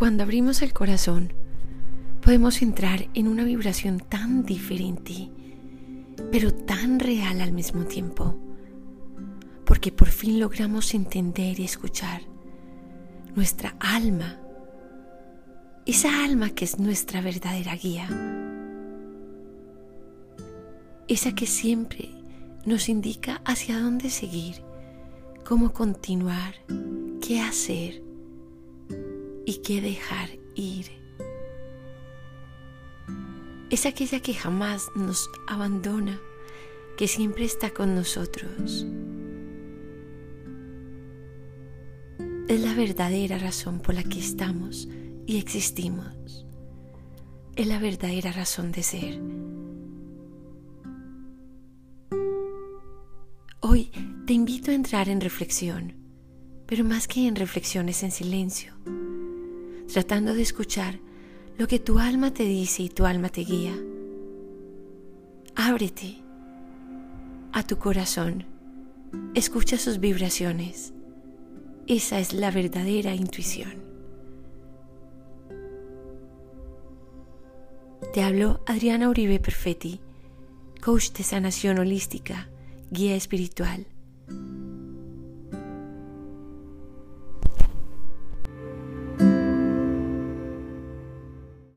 Cuando abrimos el corazón, podemos entrar en una vibración tan diferente, pero tan real al mismo tiempo, porque por fin logramos entender y escuchar nuestra alma, esa alma que es nuestra verdadera guía, esa que siempre nos indica hacia dónde seguir, cómo continuar, qué hacer y qué dejar ir es aquella que jamás nos abandona, que siempre está con nosotros. Es la verdadera razón por la que estamos y existimos. Es la verdadera razón de ser. Hoy te invito a entrar en reflexión, pero más que en reflexiones en silencio, tratando de escuchar lo que tu alma te dice y tu alma te guía. Ábrete a tu corazón, escucha sus vibraciones. Esa es la verdadera intuición. Te habló Adriana Uribe Perfetti, coach de sanación holística, guía espiritual